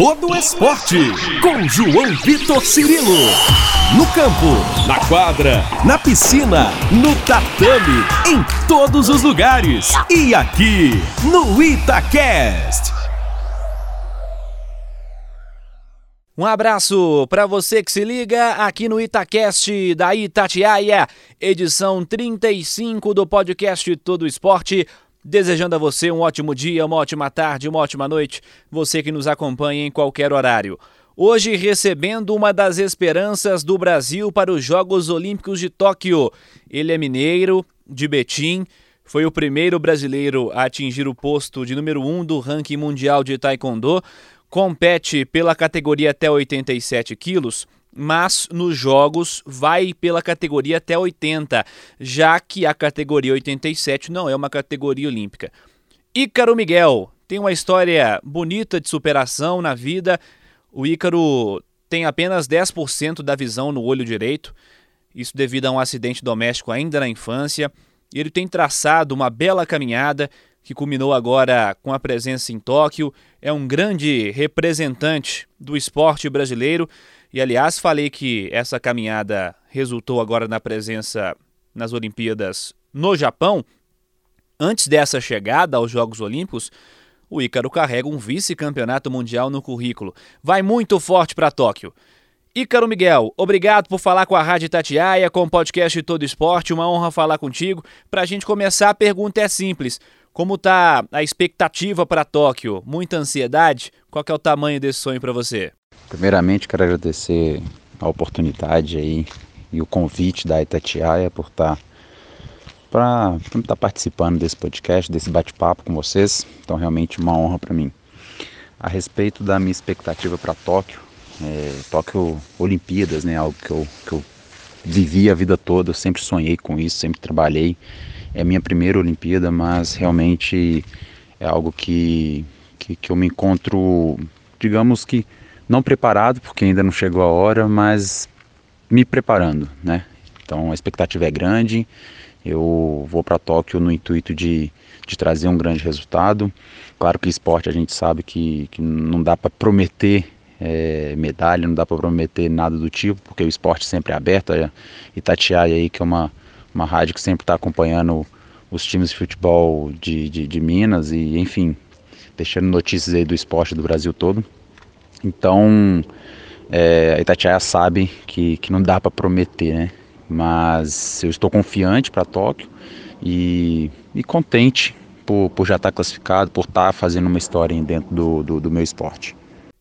todo esporte. Com João Vitor Cirilo. No campo, na quadra, na piscina, no tatame, em todos os lugares. E aqui, no Itacast. Um abraço para você que se liga aqui no Itacast da Itatiaia, edição 35 do podcast Todo Esporte. Desejando a você um ótimo dia, uma ótima tarde, uma ótima noite, você que nos acompanha em qualquer horário. Hoje recebendo uma das esperanças do Brasil para os Jogos Olímpicos de Tóquio. Ele é mineiro, de Betim, foi o primeiro brasileiro a atingir o posto de número 1 um do ranking mundial de Taekwondo, compete pela categoria até 87 quilos mas nos jogos vai pela categoria até 80, já que a categoria 87 não é uma categoria olímpica. Ícaro Miguel tem uma história bonita de superação na vida. O Ícaro tem apenas 10% da visão no olho direito, isso devido a um acidente doméstico ainda na infância. Ele tem traçado uma bela caminhada que culminou agora com a presença em Tóquio. É um grande representante do esporte brasileiro e aliás, falei que essa caminhada resultou agora na presença nas Olimpíadas no Japão. Antes dessa chegada aos Jogos Olímpicos, o Ícaro carrega um vice-campeonato mundial no currículo. Vai muito forte para Tóquio. Ícaro Miguel, obrigado por falar com a Rádio Tatiaia, com o podcast Todo Esporte. Uma honra falar contigo. Para a gente começar, a pergunta é simples. Como está a expectativa para Tóquio? Muita ansiedade? Qual é o tamanho desse sonho para você? Primeiramente, quero agradecer a oportunidade aí e o convite da Itatiaia por estar tá, para estar tá participando desse podcast, desse bate-papo com vocês. Então, realmente uma honra para mim. A respeito da minha expectativa para Tóquio, é, Tóquio Olimpíadas, né? Algo que eu, que eu vivi a vida toda, eu sempre sonhei com isso, sempre trabalhei. É a minha primeira Olimpíada, mas realmente é algo que, que, que eu me encontro, digamos que não preparado, porque ainda não chegou a hora, mas me preparando, né? Então a expectativa é grande. Eu vou para Tóquio no intuito de, de trazer um grande resultado. Claro que esporte a gente sabe que, que não dá para prometer é, medalha, não dá para prometer nada do tipo, porque o esporte sempre é aberto. A Itatiaia aí, que é uma, uma rádio que sempre está acompanhando os times de futebol de, de, de Minas e, enfim, deixando notícias aí do esporte do Brasil todo. Então, é, a Itatiaia sabe que, que não dá para prometer, né? Mas eu estou confiante para Tóquio e, e contente por, por já estar tá classificado, por estar tá fazendo uma história dentro do, do, do meu esporte.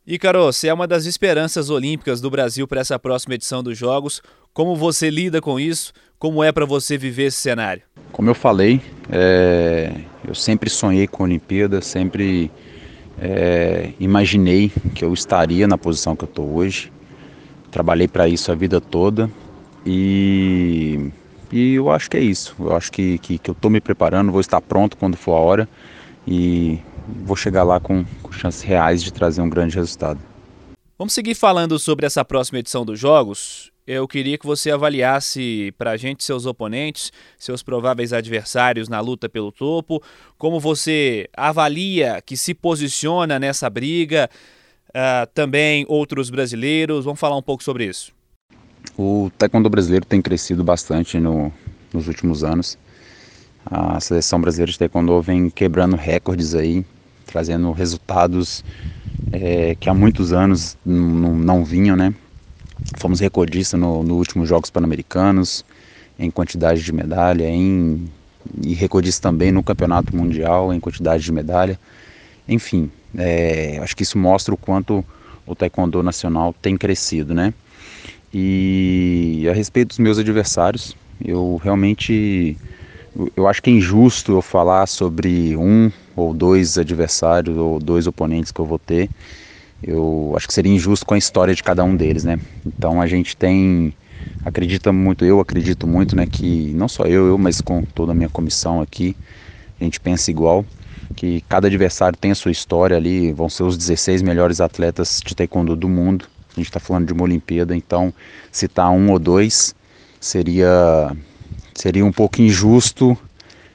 Ícaro, você é uma das esperanças olímpicas do Brasil para essa próxima edição dos Jogos. Como você lida com isso? Como é para você viver esse cenário? Como eu falei, é, eu sempre sonhei com a Olimpíada, sempre é, imaginei que eu estaria na posição que eu estou hoje. Trabalhei para isso a vida toda e, e eu acho que é isso. Eu acho que, que, que eu estou me preparando, vou estar pronto quando for a hora e vou chegar lá com, com chances reais de trazer um grande resultado. Vamos seguir falando sobre essa próxima edição dos Jogos eu queria que você avaliasse para a gente seus oponentes, seus prováveis adversários na luta pelo topo, como você avalia que se posiciona nessa briga, uh, também outros brasileiros. Vamos falar um pouco sobre isso. O taekwondo brasileiro tem crescido bastante no, nos últimos anos. A seleção brasileira de taekwondo vem quebrando recordes aí, trazendo resultados é, que há muitos anos não vinham, né? Fomos recordistas no, no últimos Jogos Pan-Americanos, em quantidade de medalha, em, e recordista também no Campeonato Mundial, em quantidade de medalha. Enfim, é, acho que isso mostra o quanto o Taekwondo Nacional tem crescido, né? E a respeito dos meus adversários, eu realmente eu acho que é injusto eu falar sobre um ou dois adversários ou dois oponentes que eu vou ter eu acho que seria injusto com a história de cada um deles, né? Então a gente tem acredita muito, eu acredito muito, né, que não só eu, eu, mas com toda a minha comissão aqui, a gente pensa igual, que cada adversário tem a sua história ali, vão ser os 16 melhores atletas de taekwondo do mundo. A gente está falando de uma Olimpíada, então citar um ou dois seria seria um pouco injusto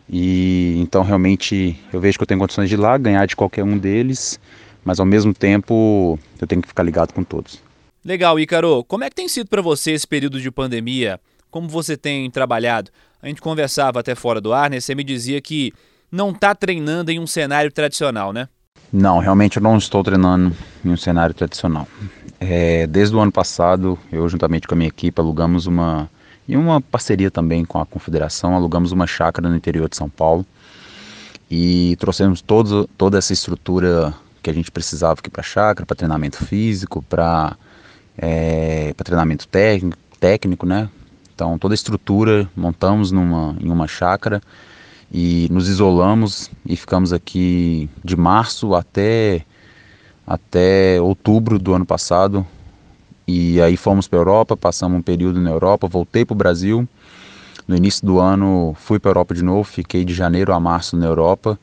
e então realmente eu vejo que eu tenho condições de ir lá ganhar de qualquer um deles mas ao mesmo tempo eu tenho que ficar ligado com todos. Legal, Ícaro. Como é que tem sido para você esse período de pandemia? Como você tem trabalhado? A gente conversava até fora do ar, né? Você me dizia que não está treinando em um cenário tradicional, né? Não, realmente eu não estou treinando em um cenário tradicional. É, desde o ano passado, eu juntamente com a minha equipe alugamos uma e uma parceria também com a confederação, alugamos uma chácara no interior de São Paulo e trouxemos todo, toda essa estrutura que a gente precisava aqui para chácara, para treinamento físico, para é, treinamento técnico, técnico, né? Então toda a estrutura montamos numa, em uma chácara e nos isolamos e ficamos aqui de março até até outubro do ano passado e aí fomos para a Europa, passamos um período na Europa, voltei para o Brasil. No início do ano fui para a Europa de novo, fiquei de janeiro a março na Europa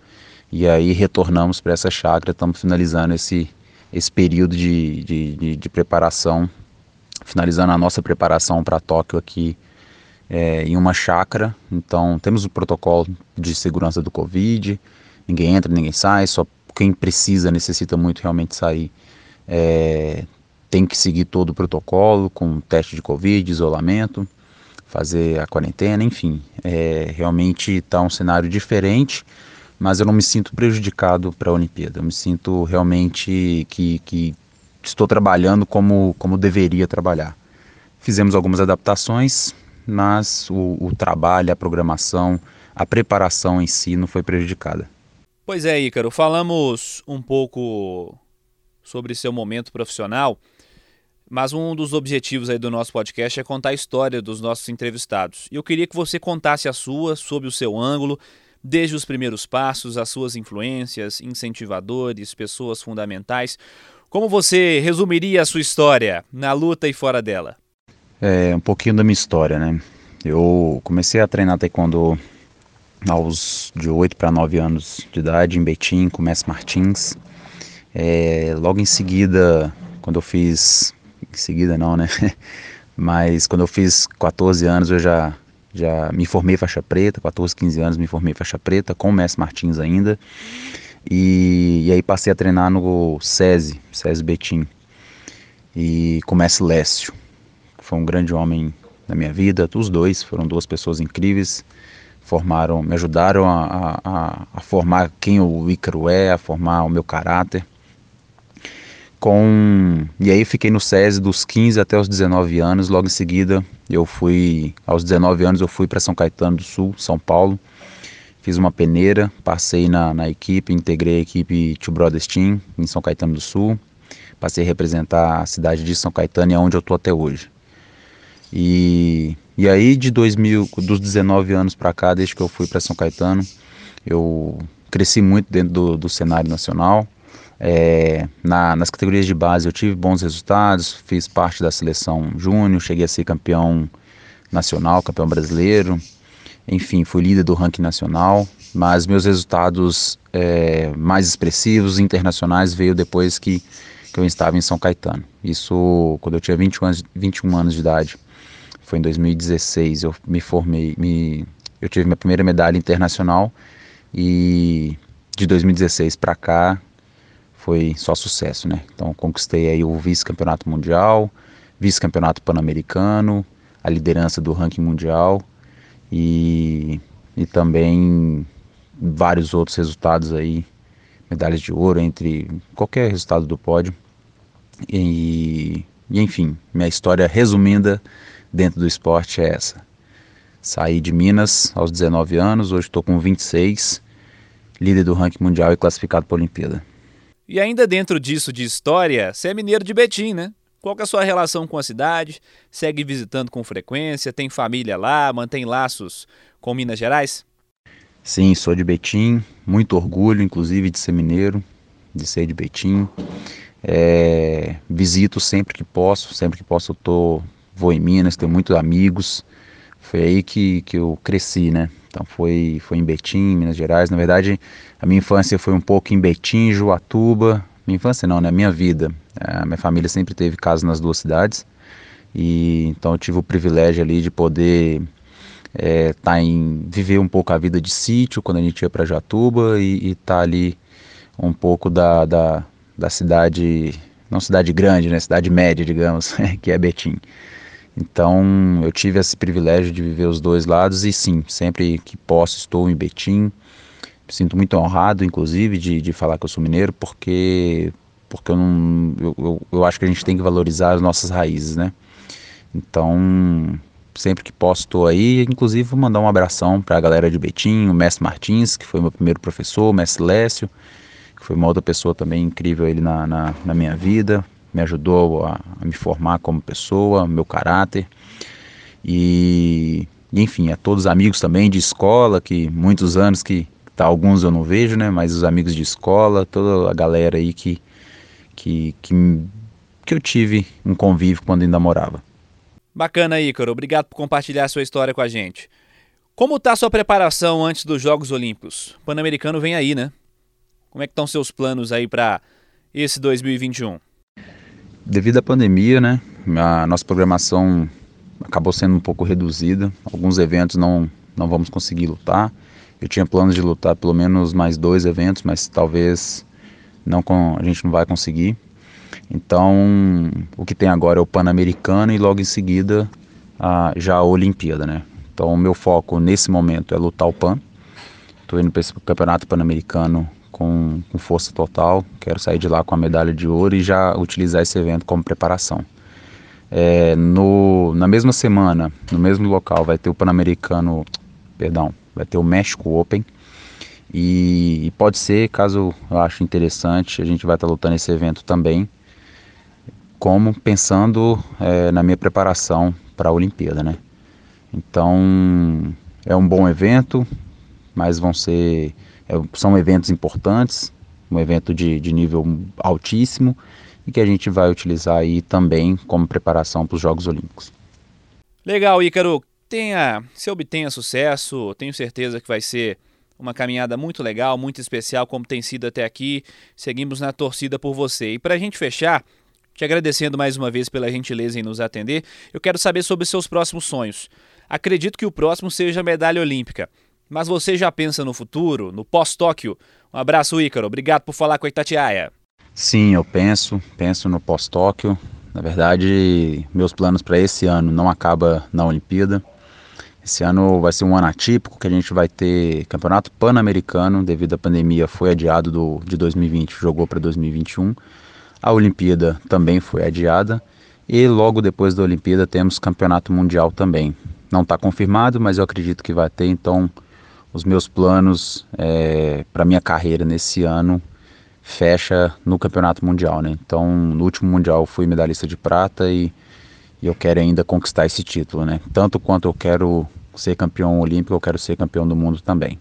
e aí retornamos para essa chácara. Estamos finalizando esse, esse período de, de, de, de preparação, finalizando a nossa preparação para Tóquio aqui é, em uma chácara. Então temos o protocolo de segurança do Covid, ninguém entra, ninguém sai, só quem precisa, necessita muito realmente sair. É, tem que seguir todo o protocolo com teste de Covid, isolamento, fazer a quarentena, enfim. É, realmente está um cenário diferente, mas eu não me sinto prejudicado para a Olimpíada. Eu me sinto realmente que, que estou trabalhando como, como deveria trabalhar. Fizemos algumas adaptações, mas o, o trabalho, a programação, a preparação em si não foi prejudicada. Pois é, Ícaro, falamos um pouco sobre seu momento profissional. Mas um dos objetivos aí do nosso podcast é contar a história dos nossos entrevistados. E eu queria que você contasse a sua, sob o seu ângulo, desde os primeiros passos, as suas influências, incentivadores, pessoas fundamentais. Como você resumiria a sua história na luta e fora dela? É um pouquinho da minha história, né? Eu comecei a treinar taekwondo aos de 8 para 9 anos de idade em Betim, com o Mestre Martins. É, logo em seguida, quando eu fiz em seguida não, né? Mas quando eu fiz 14 anos eu já, já me formei faixa preta, 14, 15 anos me formei faixa preta, com o Mestre Martins ainda. E, e aí passei a treinar no SESI, SESI Betim. E com o Mestre Lécio. Foi um grande homem na minha vida, os dois foram duas pessoas incríveis, formaram, me ajudaram a, a, a formar quem o Ícaro é, a formar o meu caráter com e aí fiquei no SESI dos 15 até os 19 anos. Logo em seguida, eu fui aos 19 anos eu fui para São Caetano do Sul, São Paulo. Fiz uma peneira, passei na, na equipe, integrei a equipe Two Brothers Team em São Caetano do Sul. Passei a representar a cidade de São Caetano e é onde eu estou até hoje. E, e aí de 2000, dos 19 anos para cá, desde que eu fui para São Caetano, eu cresci muito dentro do, do cenário nacional. É, na, nas categorias de base eu tive bons resultados, fiz parte da seleção júnior, cheguei a ser campeão nacional, campeão brasileiro, enfim, fui líder do ranking nacional, mas meus resultados é, mais expressivos, internacionais, veio depois que, que eu estava em São Caetano. Isso quando eu tinha 21 anos, 21 anos de idade, foi em 2016, eu me formei, me, eu tive minha primeira medalha internacional e de 2016 para cá foi só sucesso, né? Então conquistei aí o vice-campeonato mundial, vice-campeonato pan-americano, a liderança do ranking mundial e, e também vários outros resultados aí, medalhas de ouro entre qualquer resultado do pódio. E, e enfim, minha história resumida dentro do esporte é essa. Saí de Minas aos 19 anos, hoje estou com 26, líder do ranking mundial e classificado para a Olimpíada. E ainda dentro disso de história, você é mineiro de Betim, né? Qual é a sua relação com a cidade? Segue visitando com frequência? Tem família lá? Mantém laços com Minas Gerais? Sim, sou de Betim. Muito orgulho, inclusive, de ser mineiro, de ser de Betim. É, visito sempre que posso, sempre que posso eu tô, vou em Minas, tenho muitos amigos. Foi aí que, que eu cresci, né? Então foi, foi em Betim, Minas Gerais. Na verdade, a minha infância foi um pouco em Betim, Juatuba. Minha infância não, né? Minha vida. Minha família sempre teve casa nas duas cidades. E então eu tive o privilégio ali de poder é, tá em viver um pouco a vida de sítio quando a gente ia para Jatuba e estar tá ali um pouco da, da, da cidade, não cidade grande, né, cidade média, digamos, que é Betim. Então eu tive esse privilégio de viver os dois lados e sim, sempre que posso estou em Betim. Me sinto muito honrado, inclusive, de, de falar que eu sou mineiro, porque porque eu não eu, eu, acho que a gente tem que valorizar as nossas raízes, né? Então sempre que posso estou aí, inclusive vou mandar um abração para a galera de Betim, o mestre Martins, que foi meu primeiro professor, o mestre Lécio, que foi uma outra pessoa também incrível ele na, na, na minha vida, me ajudou a, a, me formar como pessoa, meu caráter. E, enfim, a todos os amigos também de escola, que muitos anos que tá, alguns eu não vejo, né? Mas os amigos de escola, toda a galera aí que, que, que, que eu tive um convívio quando ainda morava. Bacana, Ícaro. Obrigado por compartilhar a sua história com a gente. Como está sua preparação antes dos Jogos Olímpicos? O Pan-Americano vem aí, né? Como é que estão seus planos aí para esse 2021? Devido à pandemia, né, a nossa programação acabou sendo um pouco reduzida. Alguns eventos não, não vamos conseguir lutar. Eu tinha planos de lutar pelo menos mais dois eventos, mas talvez não com, a gente não vai conseguir. Então, o que tem agora é o Pan-Americano e logo em seguida a, já a Olimpíada, né? Então, o meu foco nesse momento é lutar o Pan. Estou indo para esse campeonato pan-americano com, com força total. Quero sair de lá com a medalha de ouro e já utilizar esse evento como preparação. É, no, na mesma semana, no mesmo local, vai ter o Pan-Americano, perdão, vai ter o México Open. E, e, pode ser, caso eu ache interessante, a gente vai estar lutando esse evento também, como pensando é, na minha preparação para a Olimpíada, né? Então é um bom evento, mas vão ser é, são eventos importantes, um evento de, de nível altíssimo e que a gente vai utilizar aí também como preparação para os Jogos Olímpicos. Legal, Ícaro. Tenha, se obtenha sucesso, tenho certeza que vai ser uma caminhada muito legal, muito especial, como tem sido até aqui. Seguimos na torcida por você. E para a gente fechar, te agradecendo mais uma vez pela gentileza em nos atender, eu quero saber sobre seus próximos sonhos. Acredito que o próximo seja a medalha olímpica. Mas você já pensa no futuro, no pós-Tóquio? Um abraço, Ícaro. Obrigado por falar com a Itatiaia. Sim, eu penso, penso no pós-Tóquio. Na verdade, meus planos para esse ano não acaba na Olimpíada. Esse ano vai ser um ano atípico, que a gente vai ter campeonato pan-americano, devido à pandemia foi adiado do, de 2020, jogou para 2021. A Olimpíada também foi adiada. E logo depois da Olimpíada temos campeonato mundial também. Não está confirmado, mas eu acredito que vai ter, então os meus planos é, para minha carreira nesse ano fecha no campeonato mundial, né? Então, no último mundial eu fui medalhista de prata e, e, eu quero ainda conquistar esse título, né? Tanto quanto eu quero ser campeão olímpico, eu quero ser campeão do mundo também.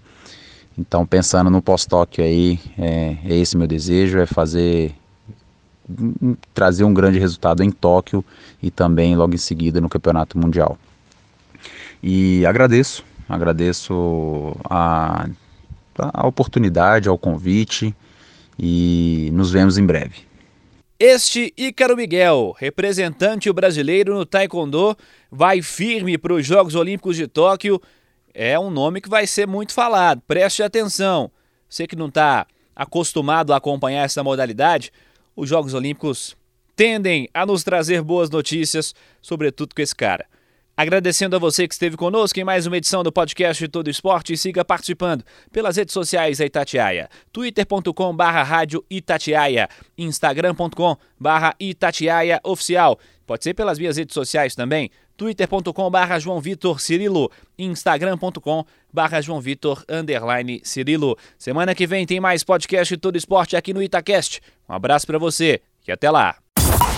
Então, pensando no pós-Tóquio aí, é, é esse meu desejo, é fazer trazer um grande resultado em Tóquio e também logo em seguida no campeonato mundial. E agradeço Agradeço a, a oportunidade, ao convite e nos vemos em breve. Este Ícaro Miguel, representante brasileiro no Taekwondo, vai firme para os Jogos Olímpicos de Tóquio. É um nome que vai ser muito falado, preste atenção. Você que não está acostumado a acompanhar essa modalidade, os Jogos Olímpicos tendem a nos trazer boas notícias, sobretudo com esse cara. Agradecendo a você que esteve conosco em mais uma edição do podcast Todo Esporte e siga participando pelas redes sociais da Itatiaia, twitter.com barra rádio Itatiaia, instagram.com barra Itatiaia oficial. Pode ser pelas minhas redes sociais também, twitter.com barra João Vitor Cirilo, instagram.com barra João Vitor underline Cirilo. Semana que vem tem mais podcast Todo Esporte aqui no Itacast. Um abraço para você e até lá.